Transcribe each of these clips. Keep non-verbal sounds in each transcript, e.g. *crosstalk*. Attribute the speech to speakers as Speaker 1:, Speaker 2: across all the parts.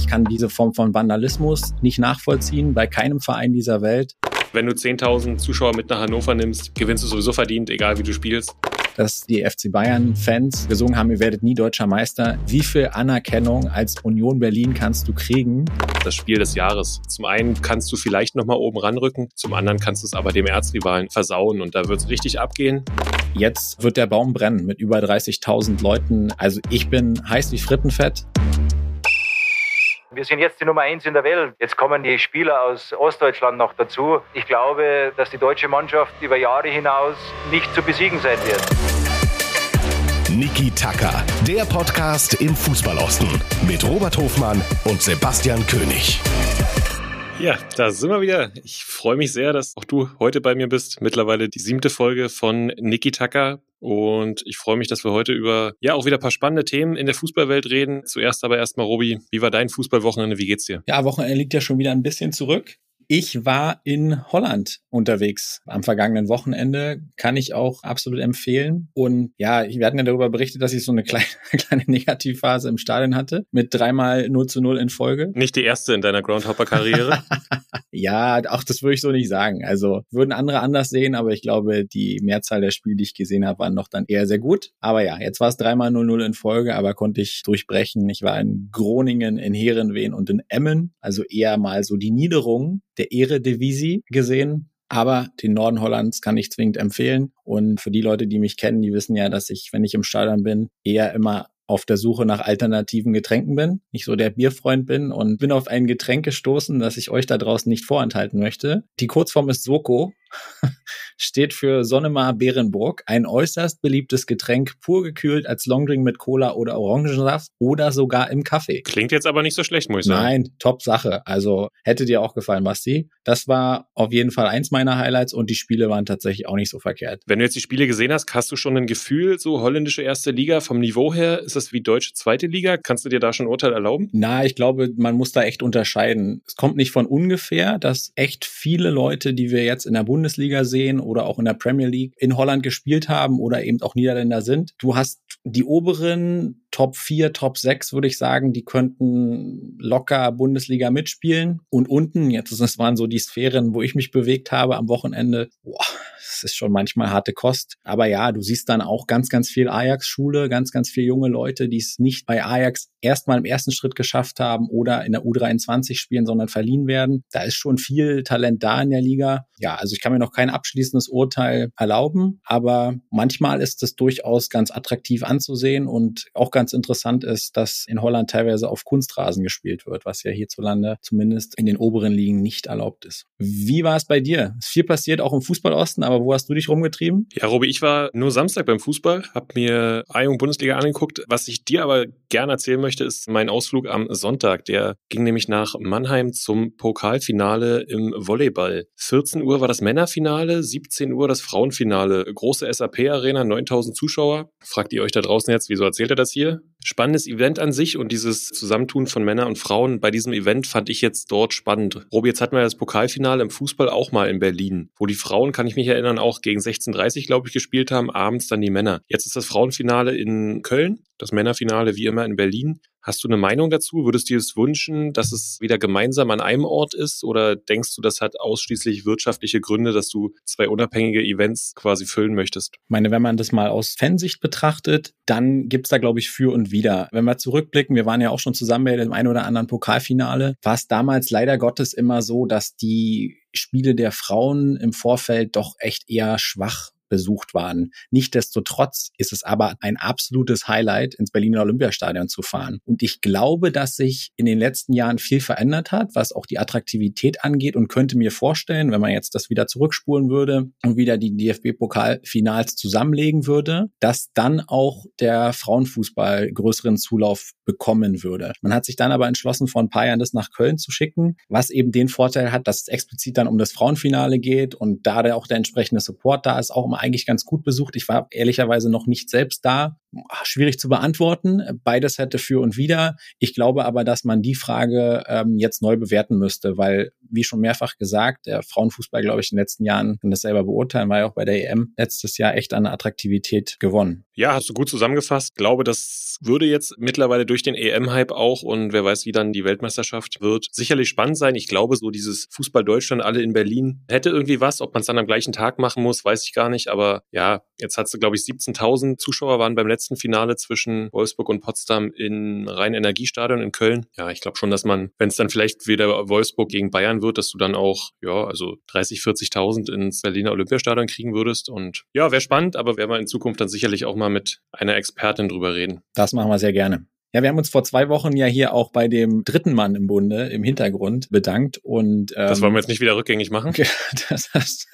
Speaker 1: Ich kann diese Form von Vandalismus nicht nachvollziehen bei keinem Verein dieser Welt.
Speaker 2: Wenn du 10.000 Zuschauer mit nach Hannover nimmst, gewinnst du sowieso verdient, egal wie du spielst
Speaker 1: dass die FC Bayern-Fans gesungen haben, ihr werdet nie deutscher Meister. Wie viel Anerkennung als Union Berlin kannst du kriegen?
Speaker 2: Das Spiel des Jahres. Zum einen kannst du vielleicht nochmal oben ranrücken, zum anderen kannst du es aber dem Erzrivalen versauen und da wird es richtig abgehen.
Speaker 1: Jetzt wird der Baum brennen mit über 30.000 Leuten. Also ich bin heiß wie Frittenfett.
Speaker 3: Wir sind jetzt die Nummer eins in der Welt. Jetzt kommen die Spieler aus Ostdeutschland noch dazu. Ich glaube, dass die deutsche Mannschaft über Jahre hinaus nicht zu besiegen sein wird.
Speaker 4: Niki Tacker, der Podcast im Fußballosten mit Robert Hofmann und Sebastian König.
Speaker 2: Ja, da sind wir wieder. Ich freue mich sehr, dass auch du heute bei mir bist. Mittlerweile die siebte Folge von Niki Tucker. Und ich freue mich, dass wir heute über ja auch wieder ein paar spannende Themen in der Fußballwelt reden. Zuerst aber erstmal, Robi, wie war dein Fußballwochenende? Wie geht's dir?
Speaker 1: Ja, Wochenende liegt ja schon wieder ein bisschen zurück. Ich war in Holland unterwegs am vergangenen Wochenende, kann ich auch absolut empfehlen. Und ja, wir hatten ja darüber berichtet, dass ich so eine kleine, *laughs* kleine Negativphase im Stadion hatte, mit dreimal 0 zu 0 in Folge.
Speaker 2: Nicht die erste in deiner Groundhopper-Karriere? *laughs*
Speaker 1: ja, auch das würde ich so nicht sagen. Also würden andere anders sehen, aber ich glaube, die Mehrzahl der Spiele, die ich gesehen habe, waren noch dann eher sehr gut. Aber ja, jetzt war es dreimal 0-0 in Folge, aber konnte ich durchbrechen. Ich war in Groningen, in Herenveen und in Emmen, also eher mal so die Niederung der Eredivisie gesehen. Aber den Norden Hollands kann ich zwingend empfehlen. Und für die Leute, die mich kennen, die wissen ja, dass ich, wenn ich im Stadion bin, eher immer auf der Suche nach alternativen Getränken bin, nicht so der Bierfreund bin und bin auf ein Getränk gestoßen, das ich euch da draußen nicht vorenthalten möchte. Die Kurzform ist Soko *laughs* steht für Sonnemar Beerenburg, ein äußerst beliebtes Getränk, pur gekühlt als Longdrink mit Cola oder Orangensaft oder sogar im Kaffee.
Speaker 2: Klingt jetzt aber nicht so schlecht, muss ich sagen.
Speaker 1: Nein, top Sache. Also hätte dir auch gefallen, Basti. Das war auf jeden Fall eins meiner Highlights und die Spiele waren tatsächlich auch nicht so verkehrt.
Speaker 2: Wenn du jetzt die Spiele gesehen hast, hast du schon ein Gefühl, so holländische erste Liga vom Niveau her, ist das wie deutsche zweite Liga? Kannst du dir da schon Urteil erlauben?
Speaker 1: Na, ich glaube, man muss da echt unterscheiden. Es kommt nicht von ungefähr, dass echt viele Leute, die wir jetzt in der Bundesliga sehen oder auch in der Premier League in Holland gespielt haben oder eben auch Niederländer sind. Du hast die oberen Top 4, Top 6, würde ich sagen, die könnten locker Bundesliga mitspielen. Und unten, jetzt das waren so die Sphären, wo ich mich bewegt habe am Wochenende, boah, das ist schon manchmal harte Kost. Aber ja, du siehst dann auch ganz, ganz viel Ajax-Schule, ganz, ganz viele junge Leute, die es nicht bei Ajax erstmal im ersten Schritt geschafft haben oder in der U23 spielen, sondern verliehen werden. Da ist schon viel Talent da in der Liga. Ja, also ich kann mir noch kein abschließendes Urteil erlauben, aber manchmal ist es durchaus ganz attraktiv anzusehen und auch ganz interessant ist, dass in Holland teilweise auf Kunstrasen gespielt wird, was ja hierzulande zumindest in den oberen Ligen nicht erlaubt ist. Wie war es bei dir? Ist viel passiert, auch im Fußballosten, aber wo hast du dich rumgetrieben?
Speaker 2: Ja, Robi, ich war nur Samstag beim Fußball, habe mir A-Jung Bundesliga angeguckt. Was ich dir aber gerne erzählen möchte, ist mein Ausflug am Sonntag. Der ging nämlich nach Mannheim zum Pokalfinale im Volleyball. 14 Uhr war das Männerfinale, 17 Uhr das Frauenfinale. Große SAP-Arena, 9000 Zuschauer. Fragt ihr euch da draußen jetzt, wieso erzählt er das hier? Spannendes Event an sich und dieses Zusammentun von Männern und Frauen bei diesem Event fand ich jetzt dort spannend. Robi, jetzt hatten wir das Pokalfinale im Fußball auch mal in Berlin, wo die Frauen, kann ich mich erinnern, auch gegen 16.30 glaube ich gespielt haben, abends dann die Männer. Jetzt ist das Frauenfinale in Köln, das Männerfinale wie immer in Berlin. Hast du eine Meinung dazu? Würdest du dir es wünschen, dass es wieder gemeinsam an einem Ort ist? Oder denkst du, das hat ausschließlich wirtschaftliche Gründe, dass du zwei unabhängige Events quasi füllen möchtest?
Speaker 1: Ich meine, wenn man das mal aus Fansicht betrachtet, dann gibt's da, glaube ich, für und wieder. Wenn wir zurückblicken, wir waren ja auch schon zusammen bei dem einen oder anderen Pokalfinale, war es damals leider Gottes immer so, dass die Spiele der Frauen im Vorfeld doch echt eher schwach besucht waren. Nichtsdestotrotz ist es aber ein absolutes Highlight, ins Berliner Olympiastadion zu fahren. Und ich glaube, dass sich in den letzten Jahren viel verändert hat, was auch die Attraktivität angeht und könnte mir vorstellen, wenn man jetzt das wieder zurückspulen würde und wieder die DFB-Pokalfinals zusammenlegen würde, dass dann auch der Frauenfußball größeren Zulauf bekommen würde. Man hat sich dann aber entschlossen, vor ein paar Jahren das nach Köln zu schicken, was eben den Vorteil hat, dass es explizit dann um das Frauenfinale geht und da auch der entsprechende Support da ist, auch immer eigentlich ganz gut besucht. Ich war ehrlicherweise noch nicht selbst da schwierig zu beantworten. Beides hätte für und wider. Ich glaube aber, dass man die Frage ähm, jetzt neu bewerten müsste, weil, wie schon mehrfach gesagt, der Frauenfußball, glaube ich, in den letzten Jahren, kann das selber beurteilen, war ja auch bei der EM letztes Jahr echt an Attraktivität gewonnen.
Speaker 2: Ja, hast du gut zusammengefasst. Glaube, das würde jetzt mittlerweile durch den EM-Hype auch und wer weiß, wie dann die Weltmeisterschaft wird, sicherlich spannend sein. Ich glaube, so dieses Fußball Deutschland alle in Berlin hätte irgendwie was. Ob man es dann am gleichen Tag machen muss, weiß ich gar nicht. Aber ja, jetzt hat sie, glaube ich, 17.000 Zuschauer waren beim letzten Finale zwischen Wolfsburg und Potsdam in Rhein-Energiestadion in Köln. Ja, ich glaube schon, dass man, wenn es dann vielleicht wieder Wolfsburg gegen Bayern wird, dass du dann auch, ja, also 30, 40.000 ins Berliner Olympiastadion kriegen würdest. Und ja, wäre spannend, aber werden wir in Zukunft dann sicherlich auch mal mit einer Expertin drüber reden.
Speaker 1: Das machen wir sehr gerne. Ja, wir haben uns vor zwei Wochen ja hier auch bei dem dritten Mann im Bunde im Hintergrund bedankt und
Speaker 2: ähm, das wollen wir jetzt nicht wieder rückgängig machen. *laughs*
Speaker 1: das, das,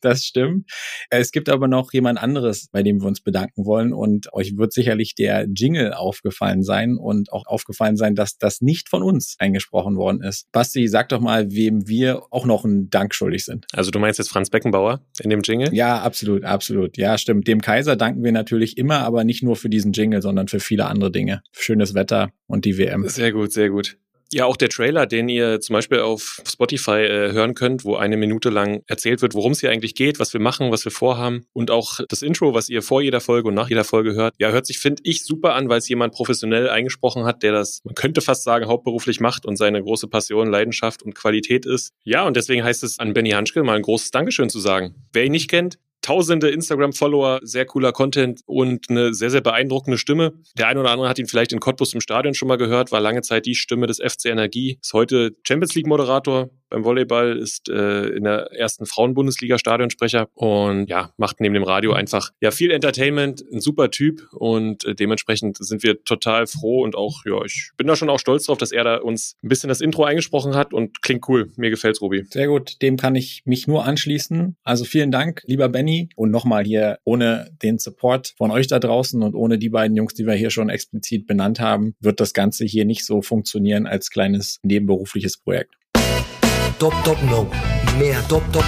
Speaker 1: das stimmt. Es gibt aber noch jemand anderes, bei dem wir uns bedanken wollen und euch wird sicherlich der Jingle aufgefallen sein und auch aufgefallen sein, dass das nicht von uns eingesprochen worden ist. Basti, sag doch mal, wem wir auch noch einen Dank schuldig sind.
Speaker 2: Also du meinst jetzt Franz Beckenbauer in dem Jingle?
Speaker 1: Ja, absolut, absolut. Ja, stimmt. Dem Kaiser danken wir natürlich immer, aber nicht nur für diesen Jingle, sondern für viele andere Dinge. Schönes Wetter und die WM.
Speaker 2: Sehr gut, sehr gut. Ja, auch der Trailer, den ihr zum Beispiel auf Spotify äh, hören könnt, wo eine Minute lang erzählt wird, worum es hier eigentlich geht, was wir machen, was wir vorhaben. Und auch das Intro, was ihr vor jeder Folge und nach jeder Folge hört. Ja, hört sich, finde ich, super an, weil es jemand professionell eingesprochen hat, der das, man könnte fast sagen, hauptberuflich macht und seine große Passion, Leidenschaft und Qualität ist. Ja, und deswegen heißt es an Benny Hanschke mal ein großes Dankeschön zu sagen. Wer ihn nicht kennt, tausende Instagram-Follower, sehr cooler Content und eine sehr, sehr beeindruckende Stimme. Der eine oder andere hat ihn vielleicht in Cottbus im Stadion schon mal gehört, war lange Zeit die Stimme des FC Energie, ist heute Champions League-Moderator, beim Volleyball, ist äh, in der ersten Frauenbundesliga Stadionsprecher und ja, macht neben dem Radio einfach ja viel Entertainment, ein super Typ und äh, dementsprechend sind wir total froh und auch, ja, ich bin da schon auch stolz drauf, dass er da uns ein bisschen das Intro eingesprochen hat und klingt cool. Mir gefällt's, Robi.
Speaker 1: Sehr gut, dem kann ich mich nur anschließen. Also vielen Dank, lieber Benny. Und nochmal hier, ohne den Support von euch da draußen und ohne die beiden Jungs, die wir hier schon explizit benannt haben, wird das Ganze hier nicht so funktionieren als kleines nebenberufliches Projekt.
Speaker 2: Top, top, no. Mehr top, top.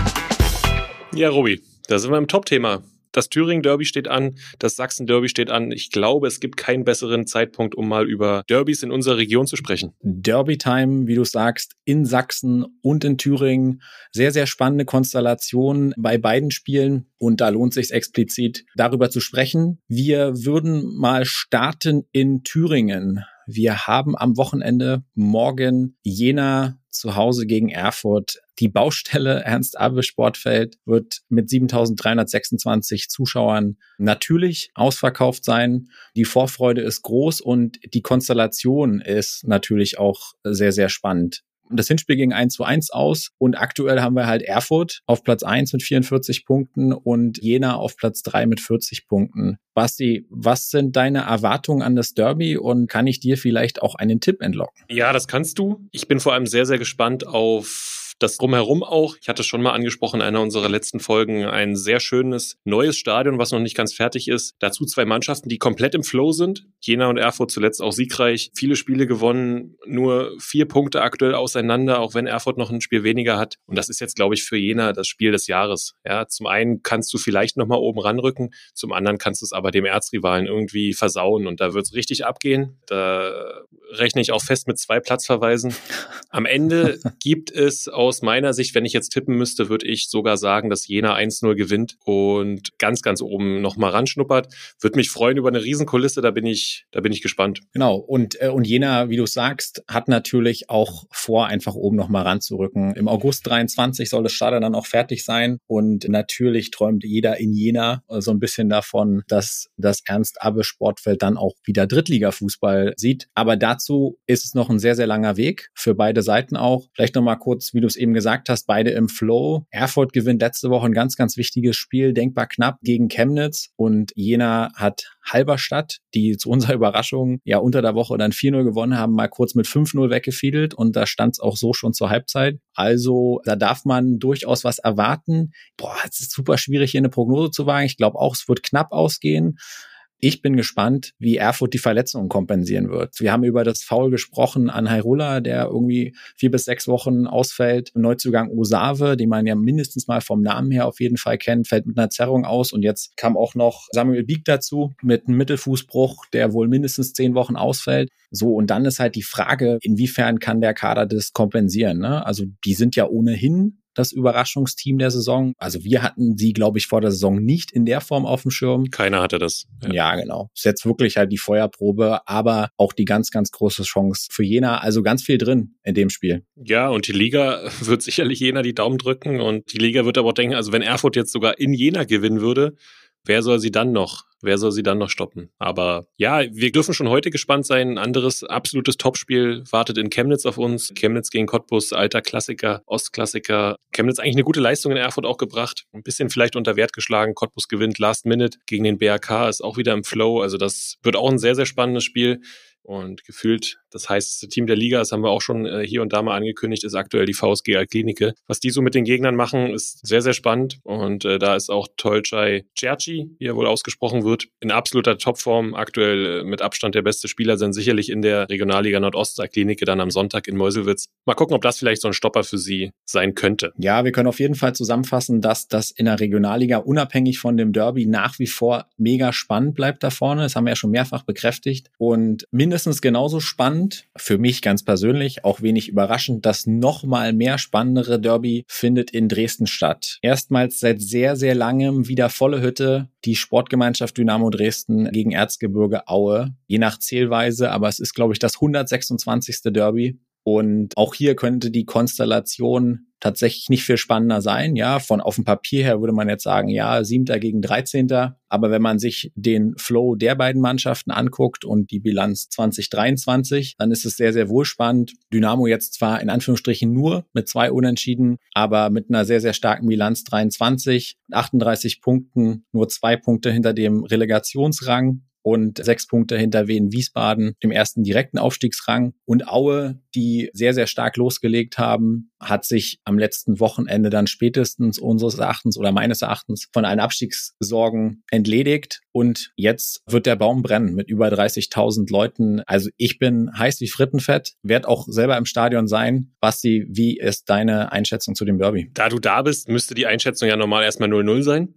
Speaker 2: Ja, Robi, da sind wir im Top-Thema. Das Thüringen-Derby steht an, das Sachsen-Derby steht an. Ich glaube, es gibt keinen besseren Zeitpunkt, um mal über Derbys in unserer Region zu sprechen.
Speaker 1: Derby-Time, wie du sagst, in Sachsen und in Thüringen. Sehr, sehr spannende Konstellation bei beiden Spielen. Und da lohnt sich explizit darüber zu sprechen. Wir würden mal starten in Thüringen. Wir haben am Wochenende morgen Jena zu Hause gegen Erfurt. Die Baustelle *laughs* Ernst Abbe Sportfeld wird mit 7326 Zuschauern natürlich ausverkauft sein. Die Vorfreude ist groß und die Konstellation ist natürlich auch sehr, sehr spannend. Das Hinspiel ging 1 zu 1 aus und aktuell haben wir halt Erfurt auf Platz 1 mit 44 Punkten und Jena auf Platz 3 mit 40 Punkten. Basti, was sind deine Erwartungen an das Derby und kann ich dir vielleicht auch einen Tipp entlocken?
Speaker 2: Ja, das kannst du. Ich bin vor allem sehr, sehr gespannt auf das drumherum auch. Ich hatte schon mal angesprochen in einer unserer letzten Folgen ein sehr schönes neues Stadion, was noch nicht ganz fertig ist. Dazu zwei Mannschaften, die komplett im Flow sind. Jena und Erfurt zuletzt auch siegreich. Viele Spiele gewonnen, nur vier Punkte aktuell auseinander, auch wenn Erfurt noch ein Spiel weniger hat. Und das ist jetzt, glaube ich, für Jena das Spiel des Jahres. Ja, zum einen kannst du vielleicht noch mal oben ranrücken, zum anderen kannst du es aber dem Erzrivalen irgendwie versauen und da wird es richtig abgehen. Da rechne ich auch fest mit zwei Platzverweisen. Am Ende *laughs* gibt es auch aus meiner Sicht, wenn ich jetzt tippen müsste, würde ich sogar sagen, dass Jena 1-0 gewinnt und ganz, ganz oben nochmal ranschnuppert. Würde mich freuen über eine Riesenkulisse, da bin ich, da bin ich gespannt.
Speaker 1: Genau. Und, äh, und Jena, wie du sagst, hat natürlich auch vor, einfach oben nochmal ranzurücken. Im August 23 soll das Stadion dann auch fertig sein. Und natürlich träumt jeder in Jena so ein bisschen davon, dass das Ernst-Abbe-Sportfeld dann auch wieder Drittliga-Fußball sieht. Aber dazu ist es noch ein sehr, sehr langer Weg für beide Seiten auch. Vielleicht nochmal kurz, wie du es eben gesagt hast, beide im Flow. Erfurt gewinnt letzte Woche ein ganz, ganz wichtiges Spiel, denkbar knapp gegen Chemnitz und Jena hat Halberstadt, die zu unserer *laughs* Überraschung ja unter der Woche dann 4-0 gewonnen haben, mal kurz mit 5-0 weggefiedelt und da stand es auch so schon zur Halbzeit. Also da darf man durchaus was erwarten. Boah, es ist super schwierig, hier eine Prognose zu wagen. Ich glaube auch, es wird knapp ausgehen. Ich bin gespannt, wie Erfurt die Verletzungen kompensieren wird. Wir haben über das Foul gesprochen an Hairula, der irgendwie vier bis sechs Wochen ausfällt. Neuzugang Osave, den man ja mindestens mal vom Namen her auf jeden Fall kennt, fällt mit einer Zerrung aus. Und jetzt kam auch noch Samuel Bieg dazu mit einem Mittelfußbruch, der wohl mindestens zehn Wochen ausfällt. So, und dann ist halt die Frage, inwiefern kann der Kader das kompensieren? Ne? Also die sind ja ohnehin das Überraschungsteam der Saison. Also wir hatten sie, glaube ich, vor der Saison nicht in der Form auf dem Schirm.
Speaker 2: Keiner hatte das.
Speaker 1: Ja. ja, genau. Ist jetzt wirklich halt die Feuerprobe, aber auch die ganz, ganz große Chance für Jena. Also ganz viel drin in dem Spiel.
Speaker 2: Ja, und die Liga *laughs* wird sicherlich Jena die Daumen drücken und die Liga wird aber auch denken, also wenn Erfurt jetzt sogar in Jena gewinnen würde, wer soll sie dann noch? Wer soll sie dann noch stoppen? Aber ja, wir dürfen schon heute gespannt sein. Ein anderes absolutes Topspiel wartet in Chemnitz auf uns. Chemnitz gegen Cottbus, alter Klassiker, Ostklassiker. Chemnitz eigentlich eine gute Leistung in Erfurt auch gebracht. Ein bisschen vielleicht unter Wert geschlagen. Cottbus gewinnt Last Minute gegen den BRK, ist auch wieder im Flow. Also das wird auch ein sehr, sehr spannendes Spiel. Und gefühlt das heißeste Team der Liga, das haben wir auch schon äh, hier und da mal angekündigt, ist aktuell die VSG Alklinike. Was die so mit den Gegnern machen, ist sehr, sehr spannend. Und äh, da ist auch Tolchai Cerci, wie er wohl ausgesprochen wird, in absoluter Topform. Aktuell äh, mit Abstand der beste Spieler sind sicherlich in der Regionalliga Nordost Alklinike dann am Sonntag in Meuselwitz. Mal gucken, ob das vielleicht so ein Stopper für sie sein könnte.
Speaker 1: Ja, wir können auf jeden Fall zusammenfassen, dass das in der Regionalliga unabhängig von dem Derby nach wie vor mega spannend bleibt da vorne. Das haben wir ja schon mehrfach bekräftigt. Und mindestens mindestens genauso spannend, für mich ganz persönlich, auch wenig überraschend, das nochmal mehr spannendere Derby findet in Dresden statt. Erstmals seit sehr, sehr langem wieder volle Hütte, die Sportgemeinschaft Dynamo Dresden gegen Erzgebirge Aue. Je nach Zählweise, aber es ist, glaube ich, das 126. Derby. Und auch hier könnte die Konstellation tatsächlich nicht viel spannender sein. Ja, von auf dem Papier her würde man jetzt sagen, ja, siebter gegen 13. Aber wenn man sich den Flow der beiden Mannschaften anguckt und die Bilanz 2023, dann ist es sehr, sehr wohl spannend. Dynamo jetzt zwar in Anführungsstrichen nur mit zwei Unentschieden, aber mit einer sehr, sehr starken Bilanz 23, 38 Punkten, nur zwei Punkte hinter dem Relegationsrang und sechs Punkte hinter Wien Wiesbaden, dem ersten direkten Aufstiegsrang. Und Aue, die sehr, sehr stark losgelegt haben, hat sich am letzten Wochenende dann spätestens unseres Erachtens oder meines Erachtens von allen Abstiegssorgen entledigt. Und jetzt wird der Baum brennen mit über 30.000 Leuten. Also ich bin heiß wie Frittenfett, werde auch selber im Stadion sein. Basti, wie ist deine Einschätzung zu dem Derby?
Speaker 2: Da du da bist, müsste die Einschätzung ja normal erstmal 0-0 sein.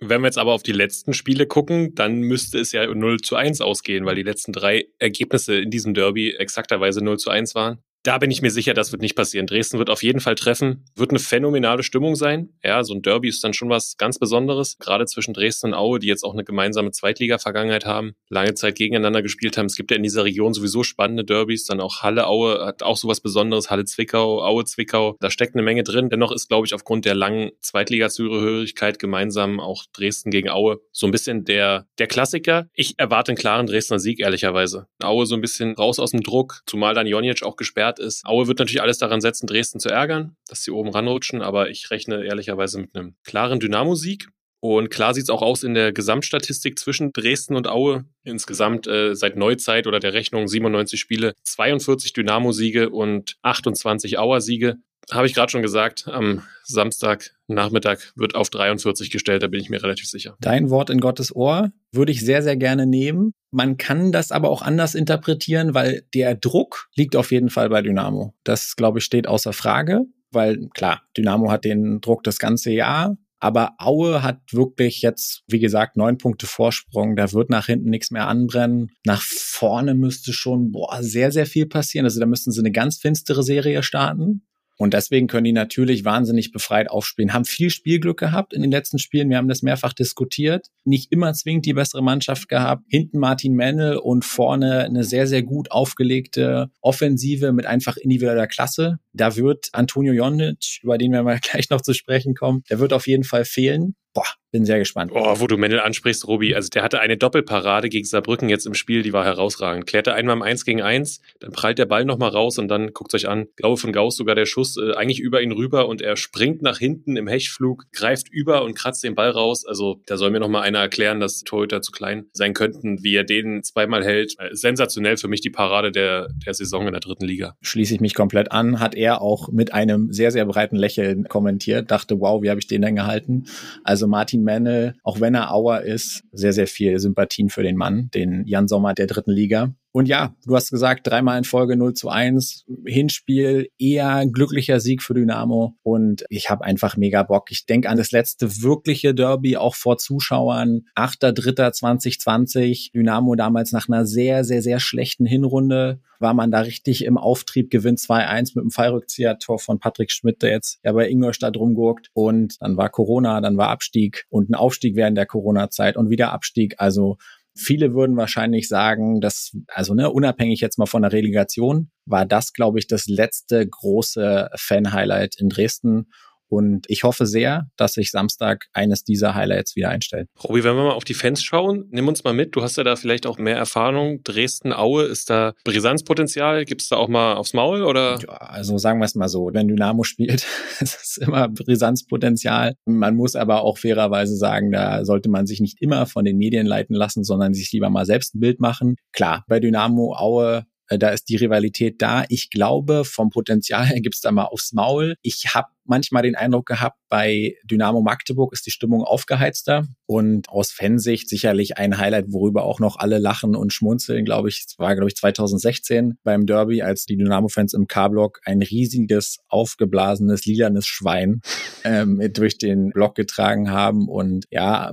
Speaker 2: Wenn wir jetzt aber auf die letzten Spiele gucken, dann müsste es ja 0 zu 1 ausgehen, weil die letzten drei Ergebnisse in diesem Derby exakterweise 0 zu 1 waren. Da bin ich mir sicher, das wird nicht passieren. Dresden wird auf jeden Fall treffen, wird eine phänomenale Stimmung sein. Ja, so ein Derby ist dann schon was ganz Besonderes, gerade zwischen Dresden und Aue, die jetzt auch eine gemeinsame Zweitliga-Vergangenheit haben, lange Zeit gegeneinander gespielt haben. Es gibt ja in dieser Region sowieso spannende Derbys, dann auch Halle Aue hat auch sowas Besonderes, Halle Zwickau, Aue Zwickau, da steckt eine Menge drin. Dennoch ist, glaube ich, aufgrund der langen Zweitliga-Zugehörigkeit gemeinsam auch Dresden gegen Aue so ein bisschen der, der Klassiker. Ich erwarte einen klaren Dresdner Sieg, ehrlicherweise. Aue so ein bisschen raus aus dem Druck, zumal dann Jonic auch gesperrt ist. Aue wird natürlich alles daran setzen, Dresden zu ärgern, dass sie oben ranrutschen, aber ich rechne ehrlicherweise mit einem klaren Dynamo-Sieg. Und klar sieht es auch aus in der Gesamtstatistik zwischen Dresden und Aue. Insgesamt äh, seit Neuzeit oder der Rechnung 97 Spiele, 42 Dynamo-Siege und 28 Auer-Siege habe ich gerade schon gesagt, am Samstagnachmittag wird auf 43 gestellt, da bin ich mir relativ sicher.
Speaker 1: Dein Wort in Gottes Ohr würde ich sehr, sehr gerne nehmen. Man kann das aber auch anders interpretieren, weil der Druck liegt auf jeden Fall bei Dynamo. Das, glaube ich, steht außer Frage, weil klar, Dynamo hat den Druck das ganze Jahr. Aber Aue hat wirklich jetzt, wie gesagt, neun Punkte Vorsprung. Da wird nach hinten nichts mehr anbrennen. Nach vorne müsste schon boah, sehr, sehr viel passieren. Also da müssten sie eine ganz finstere Serie starten. Und deswegen können die natürlich wahnsinnig befreit aufspielen. Haben viel Spielglück gehabt in den letzten Spielen. Wir haben das mehrfach diskutiert. Nicht immer zwingend die bessere Mannschaft gehabt. Hinten Martin Mennel und vorne eine sehr, sehr gut aufgelegte Offensive mit einfach individueller Klasse. Da wird Antonio Jonic, über den wir mal *laughs* gleich noch zu sprechen kommen, der wird auf jeden Fall fehlen. Boah, bin sehr gespannt.
Speaker 2: Oh, wo du Mendel ansprichst, Robi. Also der hatte eine Doppelparade gegen Saarbrücken jetzt im Spiel, die war herausragend. Klärte einmal im 1 gegen 1, dann prallt der Ball nochmal raus und dann guckt euch an, glaube von Gauss sogar der Schuss äh, eigentlich über ihn rüber und er springt nach hinten im Hechtflug, greift über und kratzt den Ball raus. Also da soll mir nochmal einer erklären, dass Torhüter zu klein sein könnten, wie er den zweimal hält. Äh, sensationell für mich die Parade der, der Saison in der dritten Liga.
Speaker 1: Schließe ich mich komplett an. Hat er auch mit einem sehr, sehr breiten Lächeln kommentiert. Dachte, wow, wie habe ich den denn gehalten? Also Also Martin Mennel, auch wenn er Auer ist, sehr, sehr viel Sympathien für den Mann, den Jan Sommer der dritten Liga. Und ja, du hast gesagt, dreimal in Folge 0 zu 1. Hinspiel, eher glücklicher Sieg für Dynamo. Und ich habe einfach mega Bock. Ich denke an das letzte wirkliche Derby, auch vor Zuschauern. 8.3.2020. Dynamo damals nach einer sehr, sehr, sehr schlechten Hinrunde war man da richtig im Auftrieb, gewinnt 2-1 mit dem Fallrückzieher-Tor von Patrick Schmidt, der jetzt ja bei Ingolstadt rumgurkt. Und dann war Corona, dann war Abstieg und ein Aufstieg während der Corona-Zeit und wieder Abstieg. Also Viele würden wahrscheinlich sagen, dass, also ne, unabhängig jetzt mal von der Relegation, war das, glaube ich, das letzte große Fan-Highlight in Dresden. Und ich hoffe sehr, dass sich Samstag eines dieser Highlights wieder einstellt.
Speaker 2: Robi, wenn wir mal auf die Fans schauen, nimm uns mal mit. Du hast ja da vielleicht auch mehr Erfahrung. Dresden, Aue, ist da Brisanzpotenzial? Gibt es da auch mal aufs Maul oder?
Speaker 1: Ja, also sagen wir es mal so. Wenn Dynamo spielt, *laughs* ist es immer Brisanzpotenzial. Man muss aber auch fairerweise sagen, da sollte man sich nicht immer von den Medien leiten lassen, sondern sich lieber mal selbst ein Bild machen. Klar, bei Dynamo, Aue, äh, da ist die Rivalität da. Ich glaube, vom Potenzial her gibt's da mal aufs Maul. Ich habe manchmal den Eindruck gehabt, bei Dynamo Magdeburg ist die Stimmung aufgeheizter und aus Fansicht sicherlich ein Highlight, worüber auch noch alle lachen und schmunzeln, glaube ich. Es war, glaube ich, 2016 beim Derby, als die Dynamo-Fans im K-Block ein riesiges, aufgeblasenes, lilanes Schwein ähm, durch den Block getragen haben und ja,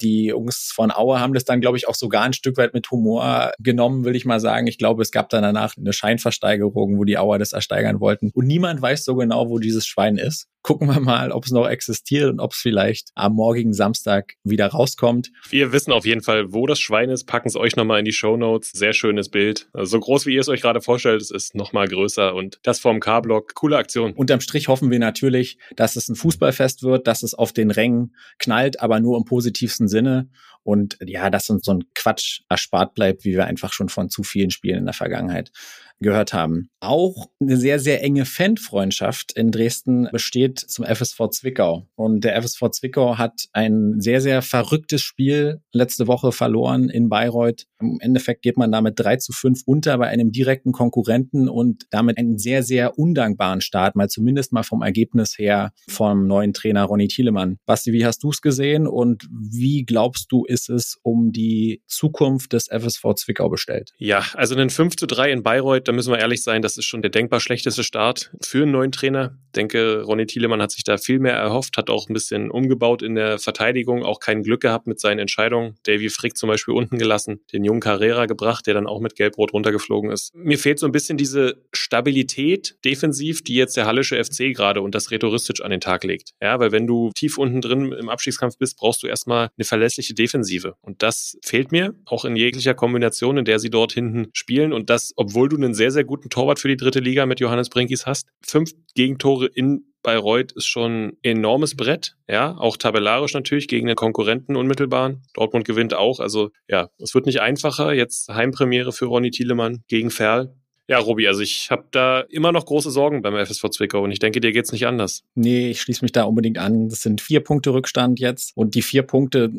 Speaker 1: die Jungs von Aue haben das dann, glaube ich, auch sogar ein Stück weit mit Humor genommen, will ich mal sagen. Ich glaube, es gab dann danach eine Scheinversteigerung, wo die Auer das ersteigern wollten. Und niemand weiß so genau, wo dieses Schwein ist. Gucken wir mal, ob es noch existiert und ob es vielleicht am morgigen Samstag wieder rauskommt.
Speaker 2: Wir wissen auf jeden Fall, wo das Schwein ist, packen es euch nochmal in die Show Notes. Sehr schönes Bild. Also so groß, wie ihr es euch gerade vorstellt, es ist nochmal größer und das vom K-Block. Coole Aktion.
Speaker 1: Unterm Strich hoffen wir natürlich, dass es ein Fußballfest wird, dass es auf den Rängen knallt, aber nur im positivsten Sinne. Und ja, dass uns so ein Quatsch erspart bleibt, wie wir einfach schon von zu vielen Spielen in der Vergangenheit gehört haben. Auch eine sehr, sehr enge Fanfreundschaft in Dresden besteht zum FSV Zwickau. Und der FSV Zwickau hat ein sehr, sehr verrücktes Spiel letzte Woche verloren in Bayreuth. Im Endeffekt geht man damit 3 zu 5 unter bei einem direkten Konkurrenten und damit einen sehr, sehr undankbaren Start, mal zumindest mal vom Ergebnis her vom neuen Trainer Ronny Thielemann. Basti, wie hast du es gesehen und wie glaubst du, ist es um die Zukunft des FSV Zwickau bestellt?
Speaker 2: Ja, also einen 5 zu 3 in Bayreuth da müssen wir ehrlich sein, das ist schon der denkbar schlechteste Start für einen neuen Trainer. Ich denke, Ronny Thielemann hat sich da viel mehr erhofft, hat auch ein bisschen umgebaut in der Verteidigung, auch kein Glück gehabt mit seinen Entscheidungen. Davy Frick zum Beispiel unten gelassen, den jungen Carrera gebracht, der dann auch mit Gelb-Rot runtergeflogen ist. Mir fehlt so ein bisschen diese Stabilität defensiv, die jetzt der Hallische FC gerade und das Rhetoristisch an den Tag legt. Ja, weil wenn du tief unten drin im Abstiegskampf bist, brauchst du erstmal eine verlässliche Defensive. Und das fehlt mir, auch in jeglicher Kombination, in der sie dort hinten spielen. Und das, obwohl du einen sehr, sehr guten Torwart für die dritte Liga mit Johannes Brinkis hast. Fünf Gegentore in Bayreuth ist schon ein enormes Brett, ja, auch tabellarisch natürlich gegen den Konkurrenten unmittelbar. Dortmund gewinnt auch, also ja, es wird nicht einfacher. Jetzt Heimpremiere für Ronny Thielemann gegen Ferl. Ja, Robi, also ich habe da immer noch große Sorgen beim FSV Zwickau und ich denke, dir geht's nicht anders.
Speaker 1: Nee, ich schließe mich da unbedingt an. Das sind vier Punkte Rückstand jetzt und die vier Punkte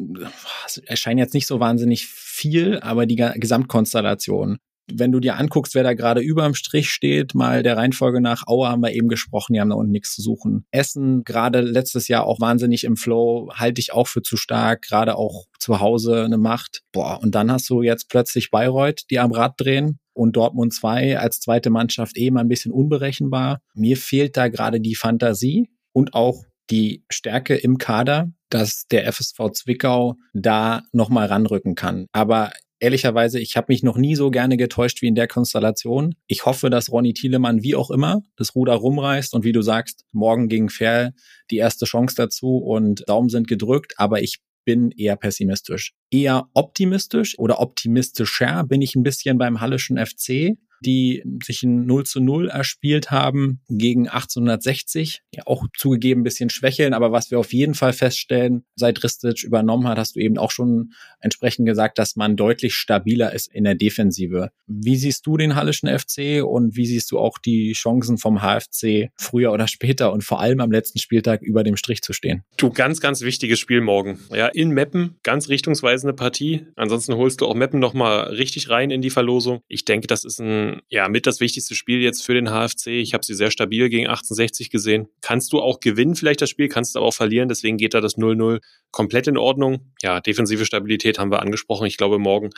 Speaker 1: erscheinen jetzt nicht so wahnsinnig viel, aber die Gesamtkonstellation wenn du dir anguckst, wer da gerade über dem Strich steht, mal der Reihenfolge nach, Aue haben wir eben gesprochen, die haben da unten nichts zu suchen. Essen, gerade letztes Jahr auch wahnsinnig im Flow, halte ich auch für zu stark, gerade auch zu Hause eine Macht. Boah, und dann hast du jetzt plötzlich Bayreuth, die am Rad drehen und Dortmund 2 als zweite Mannschaft eben eh ein bisschen unberechenbar. Mir fehlt da gerade die Fantasie und auch die Stärke im Kader, dass der FSV Zwickau da nochmal ranrücken kann. Aber ehrlicherweise, ich habe mich noch nie so gerne getäuscht wie in der Konstellation. Ich hoffe, dass Ronny Thielemann wie auch immer das Ruder rumreißt und wie du sagst, morgen gegen Fair die erste Chance dazu und Daumen sind gedrückt, aber ich bin eher pessimistisch. Eher optimistisch oder optimistischer bin ich ein bisschen beim Hallischen FC die sich ein 0 zu 0 erspielt haben gegen 1860. Ja, auch zugegeben ein bisschen schwächeln, aber was wir auf jeden Fall feststellen, seit Ristic übernommen hat, hast du eben auch schon entsprechend gesagt, dass man deutlich stabiler ist in der Defensive. Wie siehst du den Hallischen FC und wie siehst du auch die Chancen vom HFC früher oder später und vor allem am letzten Spieltag über dem Strich zu stehen?
Speaker 2: Du, ganz, ganz wichtiges Spiel morgen. Ja, in Meppen, ganz richtungsweisende Partie. Ansonsten holst du auch Meppen nochmal richtig rein in die Verlosung. Ich denke, das ist ein ja, mit das wichtigste Spiel jetzt für den HFC. Ich habe sie sehr stabil gegen 1860 gesehen. Kannst du auch gewinnen vielleicht das Spiel, kannst du aber auch verlieren. Deswegen geht da das 0-0 komplett in Ordnung. Ja, defensive Stabilität haben wir angesprochen. Ich glaube, morgen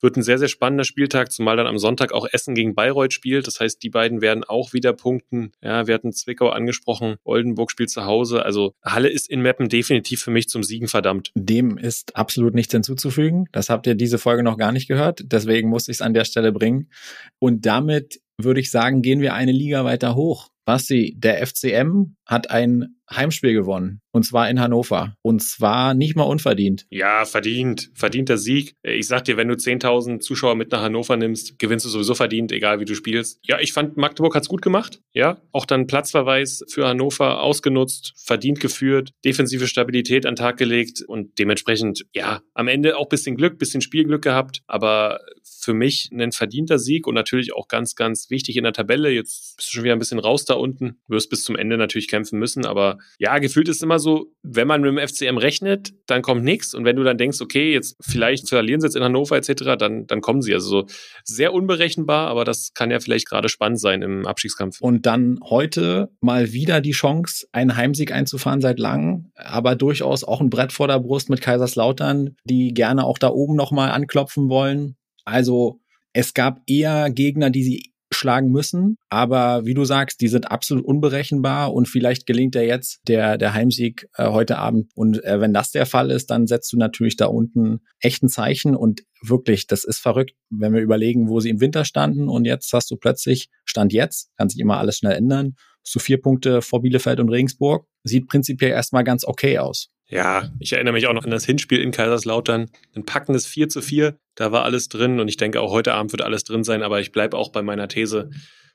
Speaker 2: wird ein sehr, sehr spannender Spieltag, zumal dann am Sonntag auch Essen gegen Bayreuth spielt. Das heißt, die beiden werden auch wieder punkten. Ja, wir hatten Zwickau angesprochen, Oldenburg spielt zu Hause. Also Halle ist in Meppen definitiv für mich zum Siegen verdammt.
Speaker 1: Dem ist absolut nichts hinzuzufügen. Das habt ihr diese Folge noch gar nicht gehört. Deswegen muss ich es an der Stelle bringen. Und damit würde ich sagen, gehen wir eine Liga weiter hoch. Basti, der FCM hat ein Heimspiel gewonnen. Und zwar in Hannover. Und zwar nicht mal unverdient.
Speaker 2: Ja, verdient. Verdienter Sieg. Ich sag dir, wenn du 10.000 Zuschauer mit nach Hannover nimmst, gewinnst du sowieso verdient, egal wie du spielst. Ja, ich fand, Magdeburg hat's gut gemacht. Ja, auch dann Platzverweis für Hannover ausgenutzt, verdient geführt, defensive Stabilität an den Tag gelegt und dementsprechend, ja, am Ende auch bisschen Glück, bisschen Spielglück gehabt. Aber für mich ein verdienter Sieg und natürlich auch ganz, ganz wichtig in der Tabelle. Jetzt bist du schon wieder ein bisschen raus da unten, wirst bis zum Ende natürlich kämpfen müssen. Aber ja, gefühlt ist immer so, wenn man mit dem FCM rechnet, dann kommt nichts. Und wenn du dann denkst, okay, jetzt vielleicht verlieren sie jetzt in Hannover etc., dann, dann kommen sie. Also so sehr unberechenbar, aber das kann ja vielleicht gerade spannend sein im Abstiegskampf.
Speaker 1: Und dann heute mal wieder die Chance, einen Heimsieg einzufahren seit langem, aber durchaus auch ein Brett vor der Brust mit Kaiserslautern, die gerne auch da oben nochmal anklopfen wollen. Also es gab eher Gegner, die sie schlagen müssen. Aber wie du sagst, die sind absolut unberechenbar und vielleicht gelingt ja jetzt der, der Heimsieg äh, heute Abend. Und äh, wenn das der Fall ist, dann setzt du natürlich da unten echten Zeichen und wirklich, das ist verrückt, wenn wir überlegen, wo sie im Winter standen und jetzt hast du plötzlich, Stand jetzt, kann sich immer alles schnell ändern, du vier Punkte vor Bielefeld und Regensburg. Sieht prinzipiell erstmal ganz okay aus.
Speaker 2: Ja, ich erinnere mich auch noch an das Hinspiel in Kaiserslautern. Ein packendes 4 zu 4. Da war alles drin und ich denke auch heute Abend wird alles drin sein, aber ich bleibe auch bei meiner These